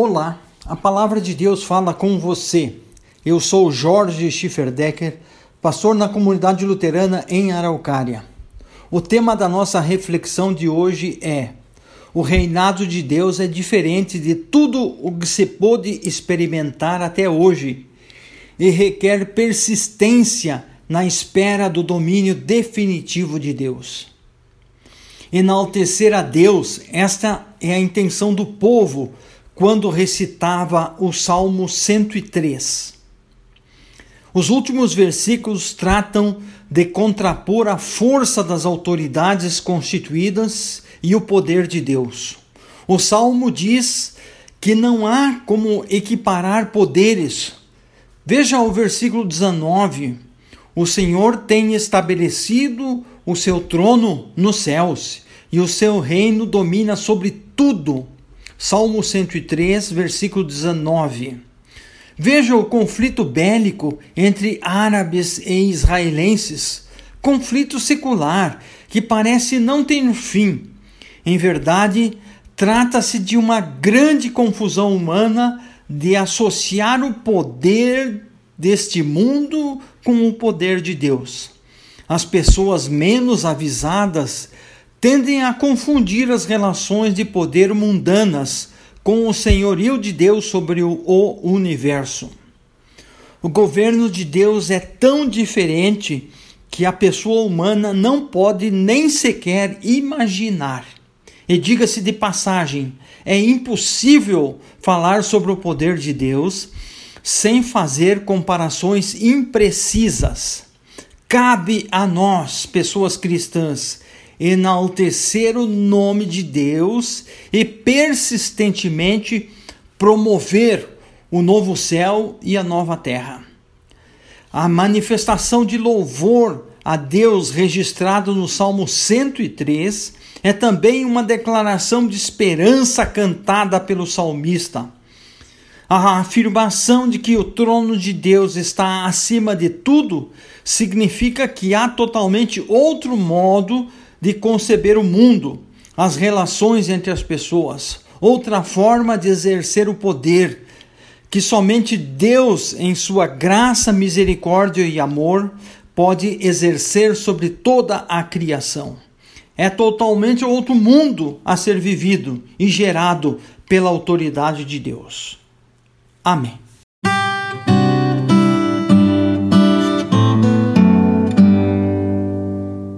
Olá, a palavra de Deus fala com você. Eu sou Jorge Schifferdecker, pastor na comunidade luterana em Araucária. O tema da nossa reflexão de hoje é: O reinado de Deus é diferente de tudo o que se pôde experimentar até hoje e requer persistência na espera do domínio definitivo de Deus. Enaltecer a Deus, esta é a intenção do povo quando recitava o Salmo 103. Os últimos versículos tratam de contrapor a força das autoridades constituídas e o poder de Deus. O salmo diz que não há como equiparar poderes. Veja o versículo 19. O Senhor tem estabelecido o seu trono nos céus e o seu reino domina sobre tudo. Salmo 103, versículo 19. Veja o conflito bélico entre árabes e israelenses, conflito secular que parece não ter fim. Em verdade, trata-se de uma grande confusão humana de associar o poder deste mundo com o poder de Deus. As pessoas menos avisadas tendem a confundir as relações de poder mundanas com o senhorio de Deus sobre o universo. O governo de Deus é tão diferente que a pessoa humana não pode nem sequer imaginar. E diga-se de passagem, é impossível falar sobre o poder de Deus sem fazer comparações imprecisas. Cabe a nós, pessoas cristãs, enaltecer o nome de Deus e persistentemente promover o novo céu e a nova terra. A manifestação de louvor a Deus registrado no Salmo 103 é também uma declaração de esperança cantada pelo salmista. A afirmação de que o trono de Deus está acima de tudo significa que há totalmente outro modo de conceber o mundo, as relações entre as pessoas, outra forma de exercer o poder, que somente Deus, em sua graça, misericórdia e amor, pode exercer sobre toda a criação. É totalmente outro mundo a ser vivido e gerado pela autoridade de Deus. Amém.